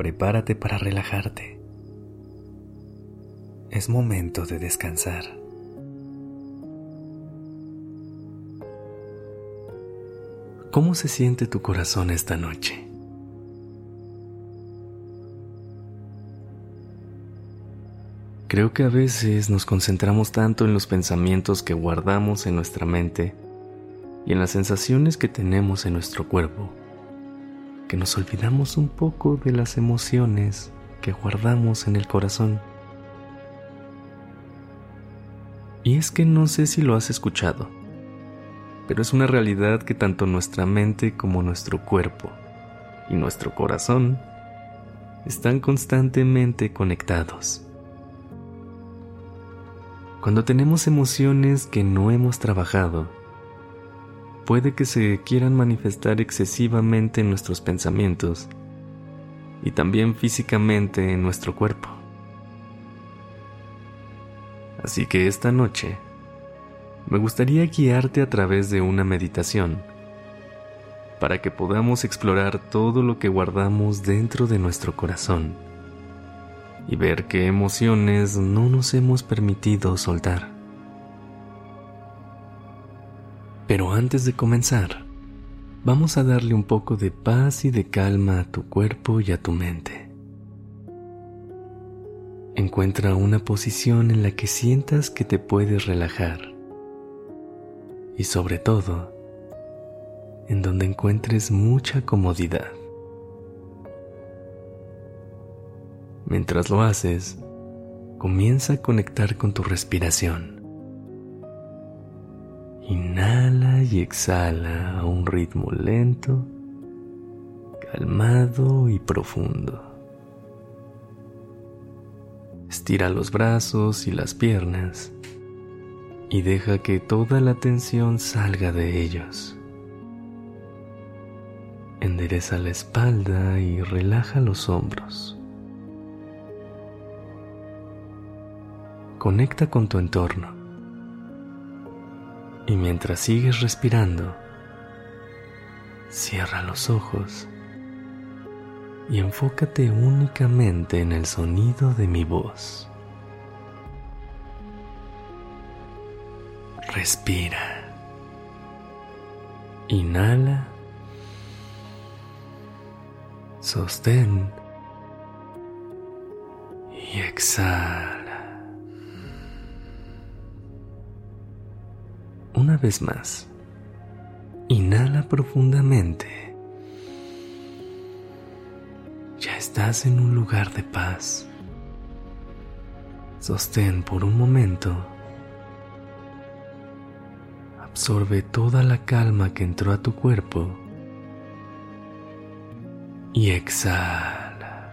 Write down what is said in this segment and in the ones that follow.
Prepárate para relajarte. Es momento de descansar. ¿Cómo se siente tu corazón esta noche? Creo que a veces nos concentramos tanto en los pensamientos que guardamos en nuestra mente y en las sensaciones que tenemos en nuestro cuerpo, que nos olvidamos un poco de las emociones que guardamos en el corazón. Y es que no sé si lo has escuchado, pero es una realidad que tanto nuestra mente como nuestro cuerpo y nuestro corazón están constantemente conectados. Cuando tenemos emociones que no hemos trabajado, puede que se quieran manifestar excesivamente en nuestros pensamientos y también físicamente en nuestro cuerpo. Así que esta noche me gustaría guiarte a través de una meditación para que podamos explorar todo lo que guardamos dentro de nuestro corazón y ver qué emociones no nos hemos permitido soltar. Pero antes de comenzar, vamos a darle un poco de paz y de calma a tu cuerpo y a tu mente. Encuentra una posición en la que sientas que te puedes relajar y sobre todo, en donde encuentres mucha comodidad. Mientras lo haces, comienza a conectar con tu respiración. Inhala y exhala a un ritmo lento, calmado y profundo. Estira los brazos y las piernas y deja que toda la tensión salga de ellos. Endereza la espalda y relaja los hombros. Conecta con tu entorno y mientras sigues respirando, cierra los ojos y enfócate únicamente en el sonido de mi voz. Respira. Inhala. Sostén. Y exhala. Vez más, inhala profundamente. Ya estás en un lugar de paz. Sostén por un momento. Absorbe toda la calma que entró a tu cuerpo. Y exhala.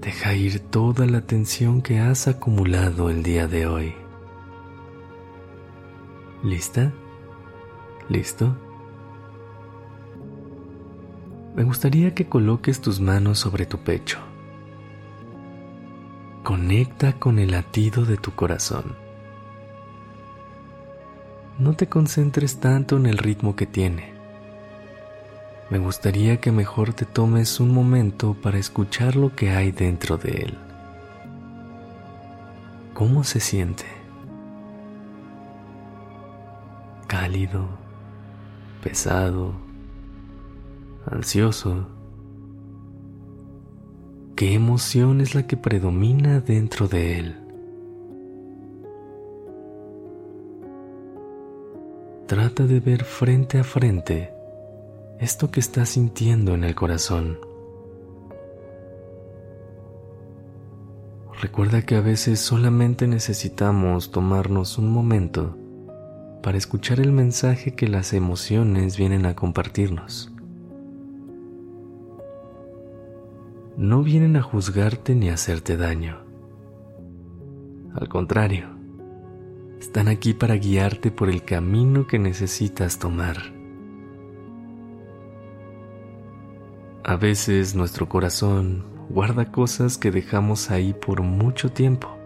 Deja ir toda la tensión que has acumulado el día de hoy. ¿Lista? ¿Listo? Me gustaría que coloques tus manos sobre tu pecho. Conecta con el latido de tu corazón. No te concentres tanto en el ritmo que tiene me gustaría que mejor te tomes un momento para escuchar lo que hay dentro de él. ¿Cómo se siente? Cálido, pesado, ansioso. ¿Qué emoción es la que predomina dentro de él? Trata de ver frente a frente esto que estás sintiendo en el corazón. Recuerda que a veces solamente necesitamos tomarnos un momento para escuchar el mensaje que las emociones vienen a compartirnos. no vienen a juzgarte ni a hacerte daño. Al contrario, están aquí para guiarte por el camino que necesitas tomar. A veces nuestro corazón guarda cosas que dejamos ahí por mucho tiempo.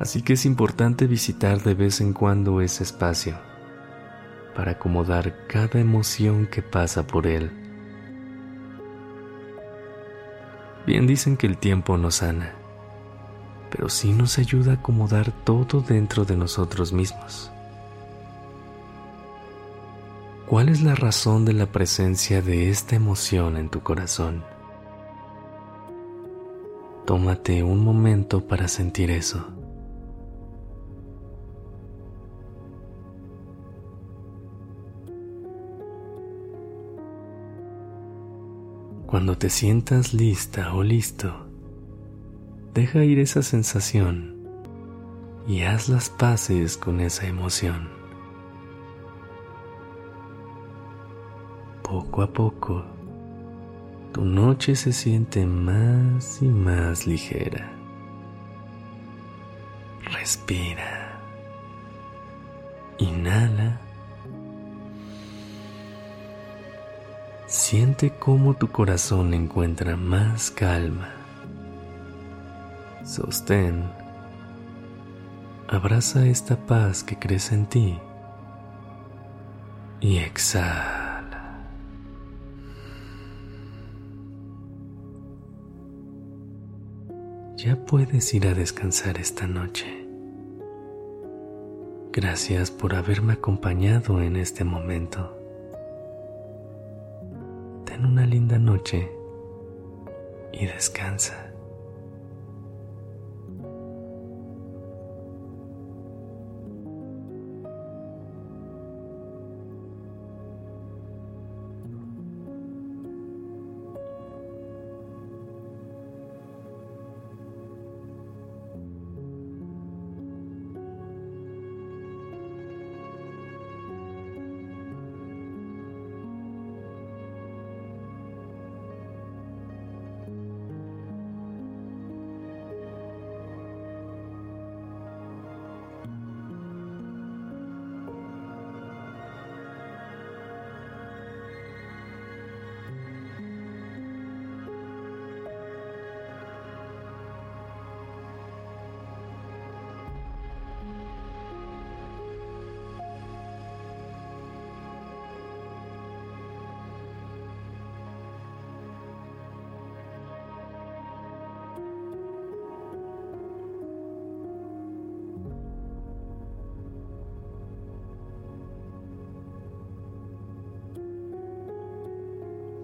Así que es importante visitar de vez en cuando ese espacio para acomodar cada emoción que pasa por él. Bien dicen que el tiempo no sana, pero sí nos ayuda a acomodar todo dentro de nosotros mismos. ¿Cuál es la razón de la presencia de esta emoción en tu corazón? Tómate un momento para sentir eso. Cuando te sientas lista o listo, deja ir esa sensación y haz las paces con esa emoción. Poco a poco, tu noche se siente más y más ligera. Respira. Inhala. Siente cómo tu corazón encuentra más calma. Sostén. Abraza esta paz que crece en ti. Y exhala. Ya puedes ir a descansar esta noche. Gracias por haberme acompañado en este momento una linda noche y descansa.